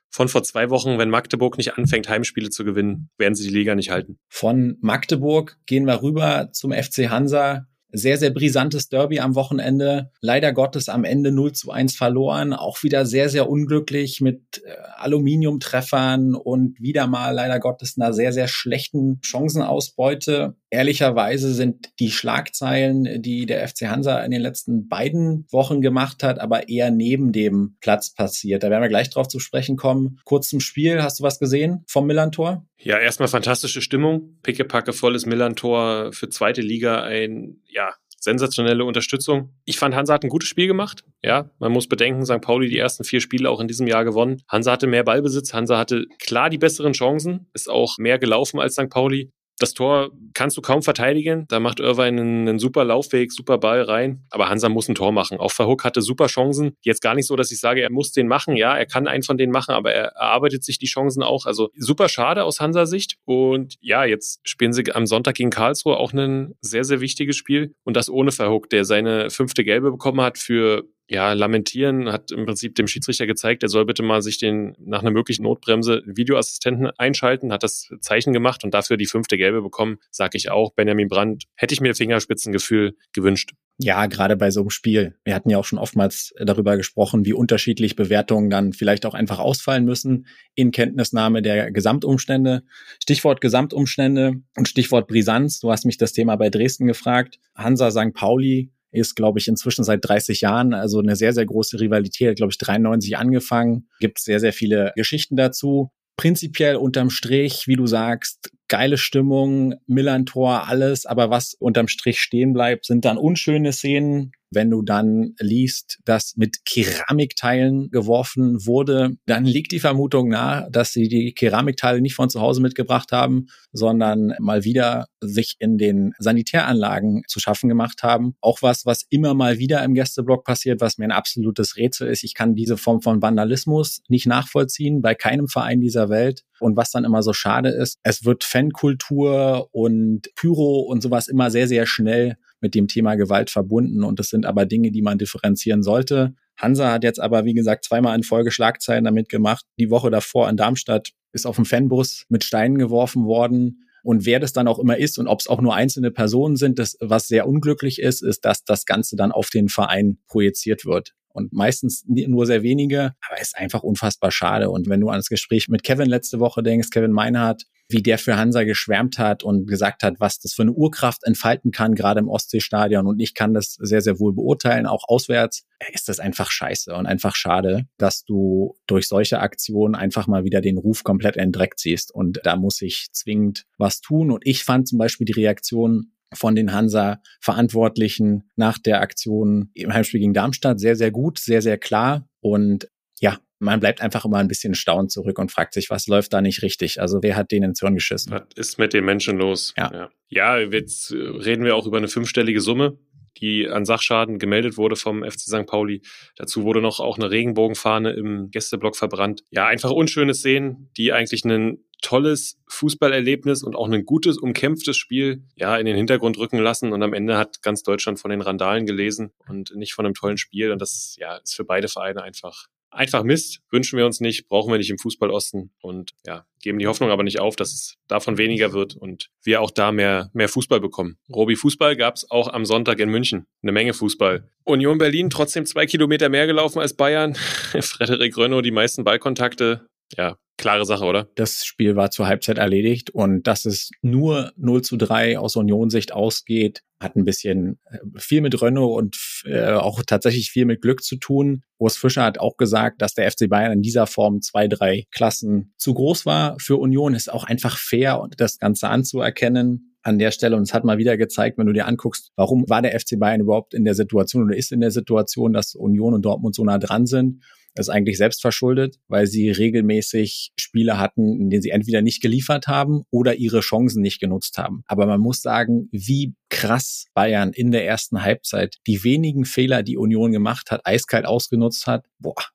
Speaker 2: von vor zwei Wochen, wenn Magdeburg nicht anfängt, Heimspiele zu gewinnen, werden sie die Liga nicht halten.
Speaker 1: Von Magdeburg gehen wir rüber zum FC Hansa. Sehr, sehr brisantes Derby am Wochenende. Leider Gottes am Ende 0 zu 1 verloren. Auch wieder sehr, sehr unglücklich mit äh, Aluminiumtreffern und wieder mal leider Gottes einer sehr, sehr schlechten Chancenausbeute. Ehrlicherweise sind die Schlagzeilen, die der FC Hansa in den letzten beiden Wochen gemacht hat, aber eher neben dem Platz passiert. Da werden wir gleich drauf zu sprechen kommen. Kurz zum Spiel. Hast du was gesehen vom Millantor?
Speaker 2: Ja, erstmal fantastische Stimmung. Pickepacke volles Millantor für zweite Liga ein, ja, sensationelle Unterstützung. Ich fand, Hansa hat ein gutes Spiel gemacht. Ja, man muss bedenken, St. Pauli die ersten vier Spiele auch in diesem Jahr gewonnen. Hansa hatte mehr Ballbesitz. Hansa hatte klar die besseren Chancen, ist auch mehr gelaufen als St. Pauli. Das Tor kannst du kaum verteidigen. Da macht Irvine einen, einen, super Laufweg, super Ball rein. Aber Hansa muss ein Tor machen. Auch Verhook hatte super Chancen. Jetzt gar nicht so, dass ich sage, er muss den machen. Ja, er kann einen von denen machen, aber er erarbeitet sich die Chancen auch. Also super schade aus Hansa Sicht. Und ja, jetzt spielen sie am Sonntag gegen Karlsruhe auch ein sehr, sehr wichtiges Spiel. Und das ohne Verhook, der seine fünfte Gelbe bekommen hat für ja, lamentieren, hat im Prinzip dem Schiedsrichter gezeigt, er soll bitte mal sich den nach einer möglichen Notbremse Videoassistenten einschalten, hat das Zeichen gemacht und dafür die fünfte Gelbe bekommen, sage ich auch. Benjamin Brandt hätte ich mir Fingerspitzengefühl gewünscht.
Speaker 1: Ja, gerade bei so einem Spiel. Wir hatten ja auch schon oftmals darüber gesprochen, wie unterschiedlich Bewertungen dann vielleicht auch einfach ausfallen müssen in Kenntnisnahme der Gesamtumstände. Stichwort Gesamtumstände und Stichwort Brisanz. Du hast mich das Thema bei Dresden gefragt. Hansa St. Pauli ist, glaube ich, inzwischen seit 30 Jahren. Also eine sehr, sehr große Rivalität, glaube ich, 93 angefangen. Gibt sehr, sehr viele Geschichten dazu. Prinzipiell unterm Strich, wie du sagst, geile Stimmung, Millantor, alles. Aber was unterm Strich stehen bleibt, sind dann unschöne Szenen, wenn du dann liest, dass mit Keramikteilen geworfen wurde, dann liegt die Vermutung nahe, dass sie die Keramikteile nicht von zu Hause mitgebracht haben, sondern mal wieder sich in den Sanitäranlagen zu schaffen gemacht haben. Auch was, was immer mal wieder im Gästeblock passiert, was mir ein absolutes Rätsel ist. Ich kann diese Form von Vandalismus nicht nachvollziehen bei keinem Verein dieser Welt. Und was dann immer so schade ist, es wird Fankultur und Pyro und sowas immer sehr, sehr schnell mit dem Thema Gewalt verbunden. Und das sind aber Dinge, die man differenzieren sollte. Hansa hat jetzt aber, wie gesagt, zweimal in Folge Schlagzeilen damit gemacht. Die Woche davor in Darmstadt ist auf dem Fanbus mit Steinen geworfen worden. Und wer das dann auch immer ist und ob es auch nur einzelne Personen sind, das, was sehr unglücklich ist, ist, dass das Ganze dann auf den Verein projiziert wird und meistens nur sehr wenige, aber ist einfach unfassbar schade. Und wenn du an das Gespräch mit Kevin letzte Woche denkst, Kevin Meinhardt, wie der für Hansa geschwärmt hat und gesagt hat, was das für eine Urkraft entfalten kann, gerade im Ostseestadion. Und ich kann das sehr, sehr wohl beurteilen, auch auswärts. Ist das einfach scheiße und einfach schade, dass du durch solche Aktionen einfach mal wieder den Ruf komplett in den Dreck ziehst. Und da muss ich zwingend was tun. Und ich fand zum Beispiel die Reaktion von den Hansa-Verantwortlichen nach der Aktion im Heimspiel gegen Darmstadt sehr, sehr gut, sehr, sehr klar. Und ja, man bleibt einfach immer ein bisschen staunend zurück und fragt sich, was läuft da nicht richtig? Also wer hat denen ins Hirn geschissen?
Speaker 2: Was ist mit den Menschen los?
Speaker 1: Ja.
Speaker 2: ja. Ja, jetzt reden wir auch über eine fünfstellige Summe, die an Sachschaden gemeldet wurde vom FC St. Pauli. Dazu wurde noch auch eine Regenbogenfahne im Gästeblock verbrannt. Ja, einfach unschöne Szenen, die eigentlich ein tolles Fußballerlebnis und auch ein gutes, umkämpftes Spiel ja in den Hintergrund rücken lassen. Und am Ende hat ganz Deutschland von den Randalen gelesen und nicht von einem tollen Spiel. Und das ja, ist für beide Vereine einfach einfach Mist, wünschen wir uns nicht, brauchen wir nicht im Fußballosten und ja, geben die Hoffnung aber nicht auf, dass es davon weniger wird und wir auch da mehr, mehr Fußball bekommen. Robi Fußball gab es auch am Sonntag in München. Eine Menge Fußball. Union Berlin trotzdem zwei Kilometer mehr gelaufen als Bayern. *laughs* Frederik Rönno die meisten Ballkontakte. Ja, klare Sache, oder?
Speaker 1: Das Spiel war zur Halbzeit erledigt und dass es nur 0 zu 3 aus Union-Sicht ausgeht, hat ein bisschen äh, viel mit Renault und äh, auch tatsächlich viel mit Glück zu tun. Urs Fischer hat auch gesagt, dass der FC Bayern in dieser Form zwei, drei Klassen zu groß war. Für Union ist auch einfach fair, das Ganze anzuerkennen an der Stelle. Und es hat mal wieder gezeigt, wenn du dir anguckst, warum war der FC Bayern überhaupt in der Situation oder ist in der Situation, dass Union und Dortmund so nah dran sind ist eigentlich selbst verschuldet, weil sie regelmäßig Spiele hatten, in denen sie entweder nicht geliefert haben oder ihre Chancen nicht genutzt haben. Aber man muss sagen, wie krass Bayern in der ersten Halbzeit die wenigen Fehler, die Union gemacht hat, eiskalt ausgenutzt hat. Boah,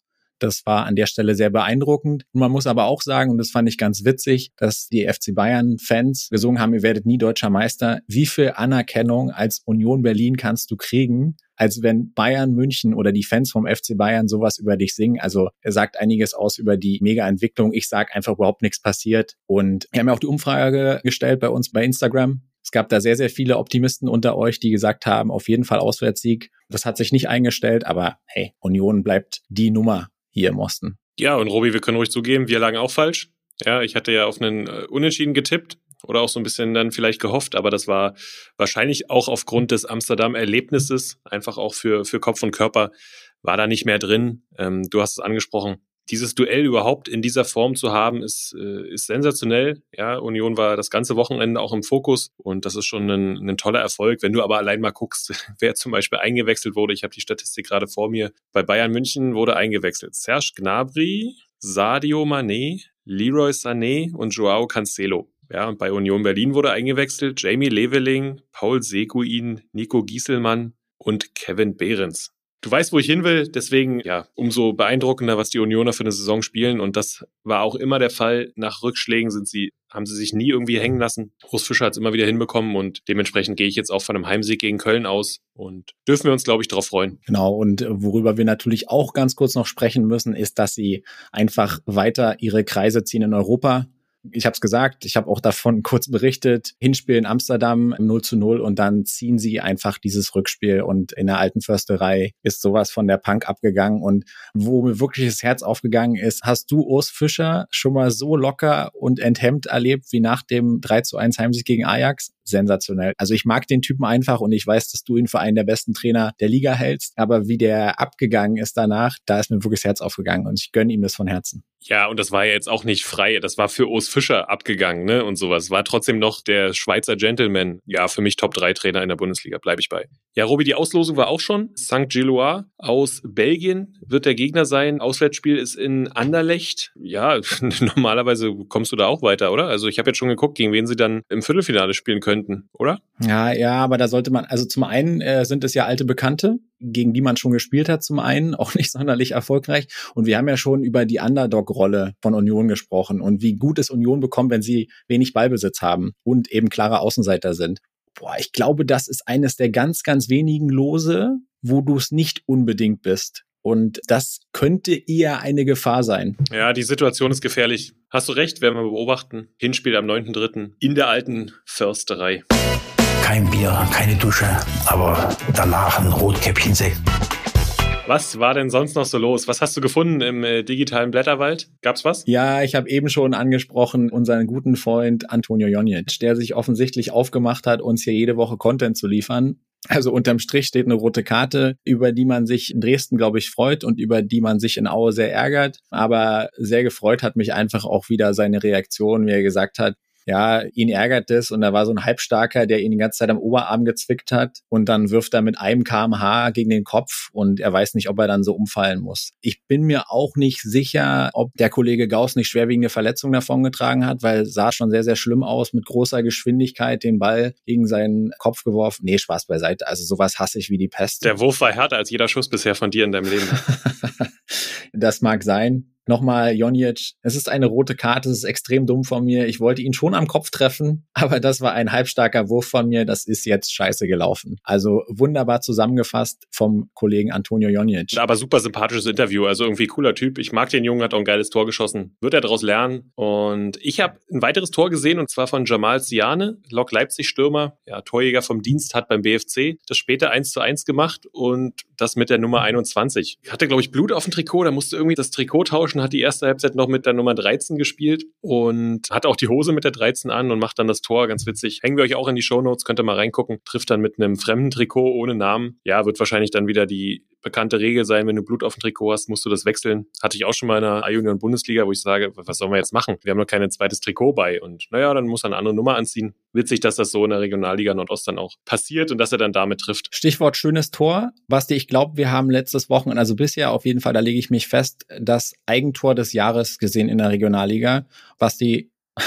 Speaker 1: das war an der Stelle sehr beeindruckend. Und man muss aber auch sagen, und das fand ich ganz witzig, dass die FC Bayern-Fans gesungen haben, ihr werdet nie deutscher Meister. Wie viel Anerkennung als Union Berlin kannst du kriegen, als wenn Bayern München oder die Fans vom FC Bayern sowas über dich singen. Also er sagt einiges aus über die Mega-Entwicklung. Ich sag einfach überhaupt nichts passiert. Und wir haben ja auch die Umfrage gestellt bei uns bei Instagram. Es gab da sehr, sehr viele Optimisten unter euch, die gesagt haben, auf jeden Fall Auswärtssieg. Das hat sich nicht eingestellt, aber hey, Union bleibt die Nummer hier im Osten.
Speaker 2: Ja, und Robi, wir können ruhig zugeben, wir lagen auch falsch. Ja, ich hatte ja auf einen äh, Unentschieden getippt oder auch so ein bisschen dann vielleicht gehofft, aber das war wahrscheinlich auch aufgrund des Amsterdam-Erlebnisses, einfach auch für, für Kopf und Körper, war da nicht mehr drin. Ähm, du hast es angesprochen, dieses Duell überhaupt in dieser Form zu haben, ist, äh, ist sensationell. Ja, Union war das ganze Wochenende auch im Fokus und das ist schon ein, ein toller Erfolg. Wenn du aber allein mal guckst, *laughs* wer zum Beispiel eingewechselt wurde, ich habe die Statistik gerade vor mir, bei Bayern München wurde eingewechselt Serge Gnabry, Sadio Mané, Leroy Sané und Joao Cancelo. Ja, und bei Union Berlin wurde eingewechselt Jamie Leveling, Paul Seguin, Nico Gieselmann und Kevin Behrens du weißt, wo ich hin will. Deswegen, ja, umso beeindruckender, was die Unioner für eine Saison spielen. Und das war auch immer der Fall. Nach Rückschlägen sind sie, haben sie sich nie irgendwie hängen lassen. Urs Fischer hat es immer wieder hinbekommen und dementsprechend gehe ich jetzt auch von einem Heimsieg gegen Köln aus und dürfen wir uns, glaube ich, darauf freuen.
Speaker 1: Genau. Und worüber wir natürlich auch ganz kurz noch sprechen müssen, ist, dass sie einfach weiter ihre Kreise ziehen in Europa ich habe es gesagt, ich habe auch davon *laughs* kurz berichtet, Hinspiel in Amsterdam 0 zu 0 und dann ziehen sie einfach dieses Rückspiel und in der alten Försterei ist sowas von der Punk abgegangen und wo mir wirklich das Herz aufgegangen ist, hast du Urs Fischer schon mal so locker und enthemmt erlebt wie nach dem 3 zu 1 Heimsieg gegen Ajax? Sensationell. Also ich mag den Typen einfach und ich weiß, dass du ihn für einen der besten Trainer der Liga hältst. Aber wie der abgegangen ist danach, da ist mir wirklich das Herz aufgegangen und ich gönne ihm das von Herzen.
Speaker 2: Ja, und das war ja jetzt auch nicht frei. Das war für Urs Fischer abgegangen, ne? Und sowas. War trotzdem noch der Schweizer Gentleman. Ja, für mich Top 3 Trainer in der Bundesliga, bleibe ich bei. Ja, Robi, die Auslosung war auch schon. St. Gillois aus Belgien wird der Gegner sein. Auswärtsspiel ist in Anderlecht. Ja, *laughs* normalerweise kommst du da auch weiter, oder? Also ich habe jetzt schon geguckt, gegen wen sie dann im Viertelfinale spielen könnten, oder?
Speaker 1: Ja, ja, aber da sollte man, also zum einen äh, sind es ja alte Bekannte, gegen die man schon gespielt hat, zum einen, *laughs* auch nicht sonderlich erfolgreich. Und wir haben ja schon über die Underdog-Rolle von Union gesprochen und wie gut es Union bekommt, wenn sie wenig Ballbesitz haben und eben klare Außenseiter sind. Boah, ich glaube, das ist eines der ganz, ganz wenigen Lose, wo du es nicht unbedingt bist. Und das könnte eher eine Gefahr sein.
Speaker 2: Ja, die Situation ist gefährlich. Hast du recht, werden wir beobachten. Hinspiel am 9.3. in der alten Försterei.
Speaker 5: Kein Bier, keine Dusche, aber danach ein Rotkäppchensekt.
Speaker 2: Was war denn sonst noch so los? Was hast du gefunden im äh, digitalen Blätterwald? Gab's was?
Speaker 1: Ja, ich habe eben schon angesprochen, unseren guten Freund Antonio Jonic, der sich offensichtlich aufgemacht hat, uns hier jede Woche Content zu liefern. Also unterm Strich steht eine rote Karte, über die man sich in Dresden, glaube ich, freut und über die man sich in Aue sehr ärgert. Aber sehr gefreut hat mich einfach auch wieder seine Reaktion, wie er gesagt hat, ja, ihn ärgert es und da war so ein Halbstarker, der ihn die ganze Zeit am Oberarm gezwickt hat und dann wirft er mit einem kmh gegen den Kopf und er weiß nicht, ob er dann so umfallen muss. Ich bin mir auch nicht sicher, ob der Kollege Gauss nicht schwerwiegende Verletzungen davongetragen hat, weil sah schon sehr, sehr schlimm aus, mit großer Geschwindigkeit den Ball gegen seinen Kopf geworfen. Nee, Spaß beiseite. Also sowas hasse ich wie die Pest.
Speaker 2: Der Wurf war härter als jeder Schuss bisher von dir in deinem Leben. *laughs*
Speaker 1: das mag sein. Nochmal Jonic, es ist eine rote Karte, es ist extrem dumm von mir. Ich wollte ihn schon am Kopf treffen, *laughs* aber das war ein halbstarker Wurf von mir. Das ist jetzt scheiße gelaufen. Also wunderbar zusammengefasst vom Kollegen Antonio Jonic.
Speaker 2: Aber super sympathisches Interview, also irgendwie cooler Typ. Ich mag den Jungen, hat auch ein geiles Tor geschossen. Wird er daraus lernen. Und ich habe ein weiteres Tor gesehen und zwar von Jamal Siane, Lok Leipzig Stürmer, ja, Torjäger vom Dienst, hat beim BFC das später 1 zu 1 gemacht und das mit der Nummer 21. Hatte, glaube ich, Blut auf dem Trikot, da musste irgendwie das Trikot tauschen hat die erste Halbzeit noch mit der Nummer 13 gespielt und hat auch die Hose mit der 13 an und macht dann das Tor. Ganz witzig. Hängen wir euch auch in die Shownotes, könnt ihr mal reingucken. Trifft dann mit einem fremden Trikot ohne Namen. Ja, wird wahrscheinlich dann wieder die bekannte Regel sein, wenn du Blut auf dem Trikot hast, musst du das wechseln. Hatte ich auch schon mal in der A-Junior-Bundesliga, wo ich sage, was sollen wir jetzt machen? Wir haben noch kein zweites Trikot bei. Und naja, dann muss er eine andere Nummer anziehen. Witzig, dass das so in der Regionalliga Nordost dann auch passiert und dass er dann damit trifft.
Speaker 1: Stichwort schönes Tor. Basti, ich glaube, wir haben letztes Wochenende, also bisher auf jeden Fall, da lege ich mich fest, das Eigentor des Jahres gesehen in der Regionalliga. Basti, *laughs*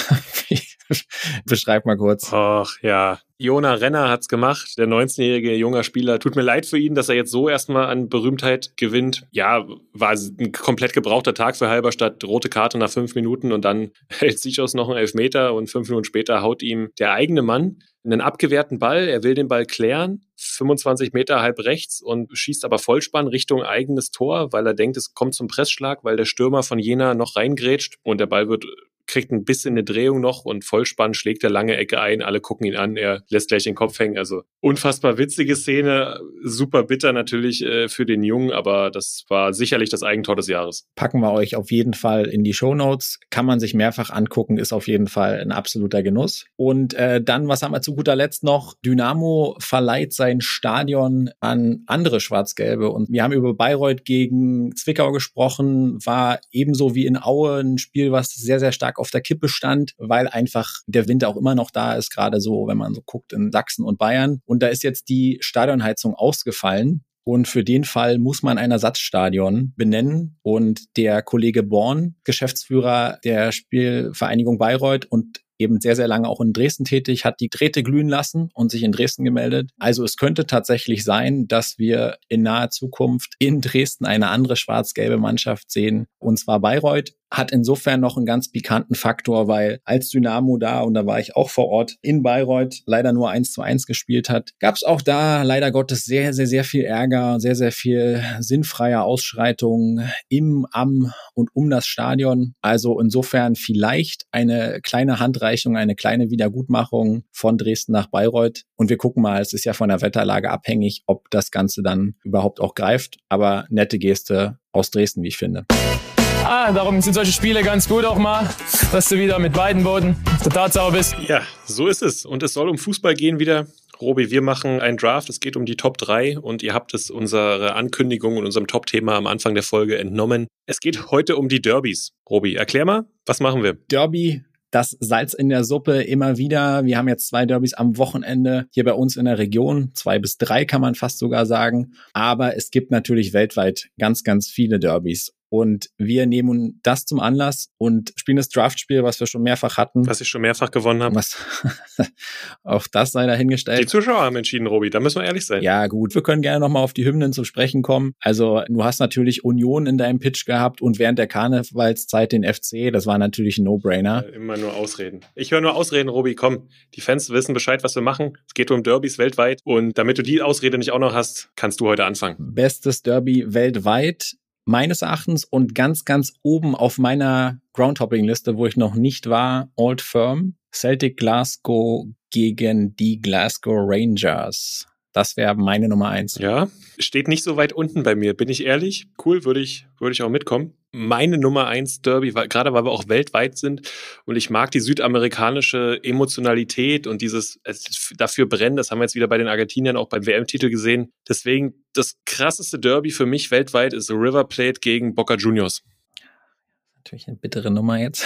Speaker 1: *laughs* beschreib mal kurz.
Speaker 2: Ach ja, Jona Renner hat's gemacht, der 19-jährige junger Spieler. Tut mir leid für ihn, dass er jetzt so erstmal an Berühmtheit gewinnt. Ja, war ein komplett gebrauchter Tag für Halberstadt. Rote Karte nach fünf Minuten und dann *laughs* hält Sichos noch einen Elfmeter und fünf Minuten später haut ihm der eigene Mann einen abgewehrten Ball. Er will den Ball klären, 25 Meter halb rechts und schießt aber Vollspann Richtung eigenes Tor, weil er denkt, es kommt zum Pressschlag, weil der Stürmer von Jena noch reingrätscht und der Ball wird kriegt ein bisschen eine Drehung noch und Vollspann schlägt er lange Ecke ein. Alle gucken ihn an, er lässt gleich den Kopf hängen. Also unfassbar witzige Szene, super bitter natürlich äh, für den Jungen, aber das war sicherlich das Eigentor des Jahres.
Speaker 1: Packen wir euch auf jeden Fall in die Show. Kann man sich mehrfach angucken, ist auf jeden Fall ein absoluter Genuss. Und äh, dann, was haben wir zu guter Letzt noch? Dynamo verleiht sein Stadion an andere Schwarz-Gelbe. Und wir haben über Bayreuth gegen Zwickau gesprochen, war ebenso wie in Aue ein Spiel, was sehr, sehr stark auf der Kippe stand, weil einfach der Winter auch immer noch da ist, gerade so, wenn man so guckt in Sachsen und Bayern. Und da ist jetzt die Stadionheizung ausgefallen. Und für den Fall muss man ein Ersatzstadion benennen. Und der Kollege Born, Geschäftsführer der Spielvereinigung Bayreuth und eben sehr, sehr lange auch in Dresden tätig, hat die Drähte glühen lassen und sich in Dresden gemeldet. Also es könnte tatsächlich sein, dass wir in naher Zukunft in Dresden eine andere schwarz-gelbe Mannschaft sehen, und zwar Bayreuth hat insofern noch einen ganz pikanten Faktor, weil als Dynamo da, und da war ich auch vor Ort in Bayreuth, leider nur eins zu eins gespielt hat, gab es auch da leider Gottes sehr, sehr, sehr viel Ärger, sehr, sehr viel sinnfreie Ausschreitungen im, am und um das Stadion. Also insofern vielleicht eine kleine Handreichung, eine kleine Wiedergutmachung von Dresden nach Bayreuth. Und wir gucken mal, es ist ja von der Wetterlage abhängig, ob das Ganze dann überhaupt auch greift. Aber nette Geste aus Dresden, wie ich finde.
Speaker 5: Ah, darum sind solche Spiele ganz gut auch mal, dass du wieder mit beiden Boden der Tatsache bist.
Speaker 2: Ja, so ist es. Und es soll um Fußball gehen wieder. Robi, wir machen einen Draft. Es geht um die Top 3 und ihr habt es unsere Ankündigung und unserem Top-Thema am Anfang der Folge entnommen. Es geht heute um die Derbys. Robi, erklär mal, was machen wir?
Speaker 1: Derby das Salz in der Suppe immer wieder. Wir haben jetzt zwei Derbys am Wochenende hier bei uns in der Region. Zwei bis drei kann man fast sogar sagen. Aber es gibt natürlich weltweit ganz, ganz viele Derbys. Und wir nehmen das zum Anlass und spielen das Draftspiel, was wir schon mehrfach hatten.
Speaker 2: Was ich schon mehrfach gewonnen habe.
Speaker 1: Was, *laughs* auch das sei dahingestellt.
Speaker 2: Die Zuschauer haben entschieden, Robi, da müssen wir ehrlich sein.
Speaker 1: Ja, gut. Wir können gerne nochmal auf die Hymnen zu sprechen kommen. Also, du hast natürlich Union in deinem Pitch gehabt und während der Karnevalszeit den FC. Das war natürlich ein No-Brainer.
Speaker 2: Äh, immer nur Ausreden. Ich höre nur Ausreden, Robi. Komm, die Fans wissen Bescheid, was wir machen. Es geht um Derbys weltweit. Und damit du die Ausrede nicht auch noch hast, kannst du heute anfangen.
Speaker 1: Bestes Derby weltweit meines Erachtens und ganz, ganz oben auf meiner Groundhopping-Liste, wo ich noch nicht war, Old Firm, Celtic Glasgow gegen die Glasgow Rangers. Das wäre meine Nummer eins.
Speaker 2: Ja, steht nicht so weit unten bei mir, bin ich ehrlich. Cool, würde ich, würde ich auch mitkommen. Meine Nummer eins Derby, weil, gerade weil wir auch weltweit sind und ich mag die südamerikanische Emotionalität und dieses dafür brennen, das haben wir jetzt wieder bei den Argentiniern auch beim WM-Titel gesehen. Deswegen das krasseste Derby für mich weltweit ist River Plate gegen Boca Juniors.
Speaker 1: Natürlich eine bittere Nummer jetzt.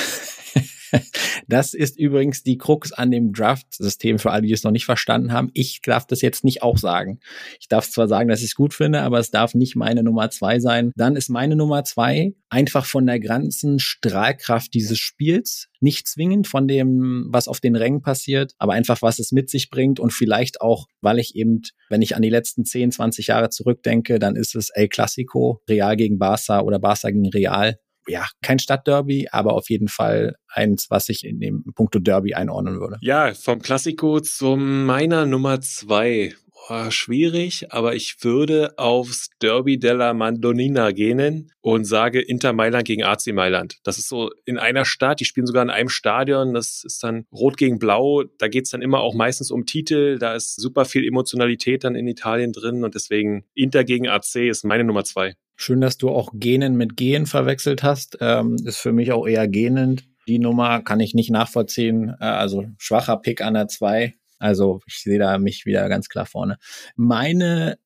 Speaker 1: *laughs* *laughs* Das ist übrigens die Krux an dem Draft-System für alle, die es noch nicht verstanden haben. Ich darf das jetzt nicht auch sagen. Ich darf zwar sagen, dass ich es gut finde, aber es darf nicht meine Nummer zwei sein. Dann ist meine Nummer zwei einfach von der ganzen Strahlkraft dieses Spiels, nicht zwingend von dem, was auf den Rängen passiert, aber einfach, was es mit sich bringt und vielleicht auch, weil ich eben, wenn ich an die letzten 10, 20 Jahre zurückdenke, dann ist es El Clasico, Real gegen Barca oder Barca gegen Real ja, kein Stadtderby, aber auf jeden Fall eins, was ich in dem Punkto Derby einordnen würde.
Speaker 2: Ja, vom Klassiko zu meiner Nummer zwei. Oh, schwierig, aber ich würde aufs Derby della Mandonina gehen und sage Inter Mailand gegen AC Mailand. Das ist so in einer Stadt, die spielen sogar in einem Stadion, das ist dann Rot gegen Blau, da geht's dann immer auch meistens um Titel, da ist super viel Emotionalität dann in Italien drin und deswegen Inter gegen AC ist meine Nummer zwei.
Speaker 1: Schön, dass du auch Genen mit Gehen verwechselt hast. Ähm, ist für mich auch eher gähnend. Die Nummer kann ich nicht nachvollziehen. Äh, also schwacher Pick an der 2. Also ich sehe da mich wieder ganz klar vorne. Meine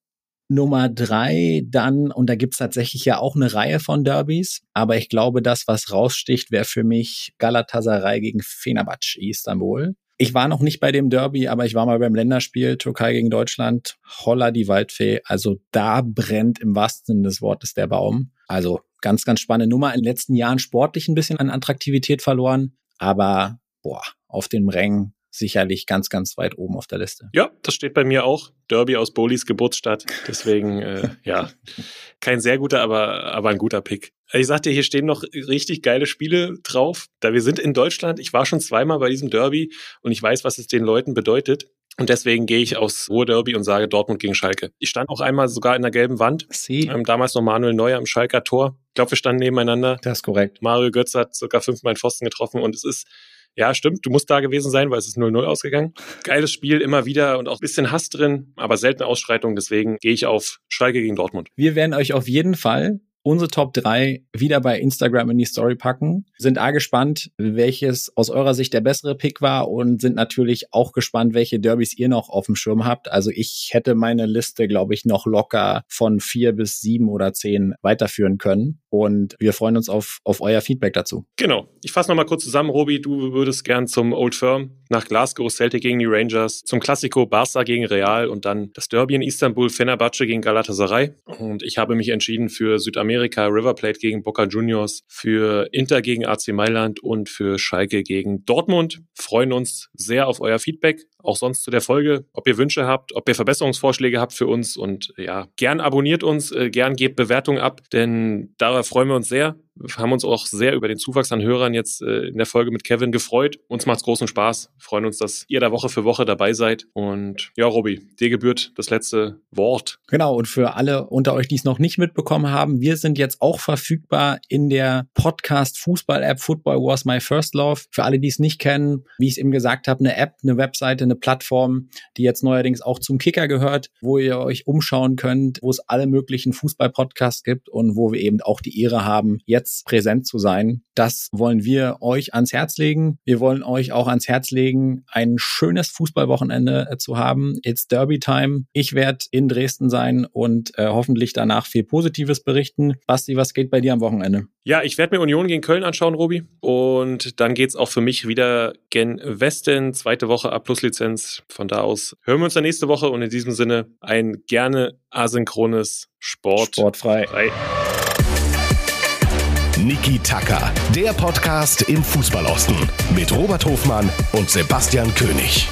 Speaker 1: Nummer drei dann, und da gibt's tatsächlich ja auch eine Reihe von Derbys, aber ich glaube, das, was raussticht, wäre für mich Galatasaray gegen Fenerbahce Istanbul. Ich war noch nicht bei dem Derby, aber ich war mal beim Länderspiel Türkei gegen Deutschland. Holla die Waldfee. Also da brennt im wahrsten Sinne des Wortes der Baum. Also ganz, ganz spannende Nummer. In den letzten Jahren sportlich ein bisschen an Attraktivität verloren, aber boah, auf dem Rängen sicherlich ganz, ganz weit oben auf der Liste.
Speaker 2: Ja, das steht bei mir auch. Derby aus Bolis Geburtsstadt. Deswegen, äh, *laughs* ja, kein sehr guter, aber, aber ein guter Pick. Ich sagte, hier stehen noch richtig geile Spiele drauf. Da wir sind in Deutschland, ich war schon zweimal bei diesem Derby und ich weiß, was es den Leuten bedeutet. Und deswegen gehe ich aufs Ruhr-Derby und sage Dortmund gegen Schalke. Ich stand auch einmal sogar in der gelben Wand.
Speaker 1: Sie.
Speaker 2: Ähm, damals noch Manuel Neuer im Schalker Tor. Ich glaube, wir standen nebeneinander.
Speaker 1: Das ist korrekt.
Speaker 2: Mario Götz hat sogar fünfmal in Pfosten getroffen und es ist ja, stimmt, du musst da gewesen sein, weil es ist 0-0 ausgegangen. Geiles Spiel, immer wieder und auch ein bisschen Hass drin, aber selten Ausschreitung. Deswegen gehe ich auf Schalke gegen Dortmund.
Speaker 1: Wir werden euch auf jeden Fall unsere Top 3 wieder bei Instagram in die Story packen. Sind A gespannt, welches aus eurer Sicht der bessere Pick war und sind natürlich auch gespannt, welche Derbys ihr noch auf dem Schirm habt. Also ich hätte meine Liste, glaube ich, noch locker von vier bis sieben oder zehn weiterführen können. Und wir freuen uns auf, auf euer Feedback dazu.
Speaker 2: Genau. Ich fasse nochmal kurz zusammen. Robi, du würdest gern zum Old Firm nach Glasgow, Celtic gegen die Rangers, zum Klassiko Barca gegen Real und dann das Derby in Istanbul, Fenerbahce gegen Galatasaray. Und ich habe mich entschieden für Südamerika, River Plate gegen Boca Juniors, für Inter gegen AC Mailand und für Schalke gegen Dortmund. Freuen uns sehr auf euer Feedback auch sonst zu der Folge, ob ihr Wünsche habt, ob ihr Verbesserungsvorschläge habt für uns und ja, gern abonniert uns, äh, gern gebt Bewertungen ab, denn darauf freuen wir uns sehr. Wir haben uns auch sehr über den Zuwachs an Hörern jetzt äh, in der Folge mit Kevin gefreut. Uns macht's großen Spaß. Wir freuen uns, dass ihr da Woche für Woche dabei seid. Und ja, Robby, dir gebührt das letzte Wort.
Speaker 1: Genau, und für alle unter euch, die es noch nicht mitbekommen haben, wir sind jetzt auch verfügbar in der Podcast Fußball App Football Was My First Love. Für alle, die es nicht kennen, wie ich es eben gesagt habe, eine App, eine Webseite, eine Plattform, die jetzt neuerdings auch zum Kicker gehört, wo ihr euch umschauen könnt, wo es alle möglichen Fußball-Podcasts gibt und wo wir eben auch die Ehre haben, jetzt präsent zu sein. Das wollen wir euch ans Herz legen. Wir wollen euch auch ans Herz legen, ein schönes Fußballwochenende äh, zu haben. It's Derby Time. Ich werde in Dresden sein und äh, hoffentlich danach viel Positives berichten. Basti, was geht bei dir am Wochenende?
Speaker 2: Ja, ich werde mir Union gegen Köln anschauen, Robi. Und dann geht es auch für mich wieder gen Westen. Zweite Woche A-Plus-Lizenz. Von da aus hören wir uns dann nächste Woche und in diesem Sinne ein gerne asynchrones Sport.
Speaker 1: Sportfrei.
Speaker 2: Frei.
Speaker 4: Niki Tacker, der Podcast im Fußballosten mit Robert Hofmann und Sebastian König.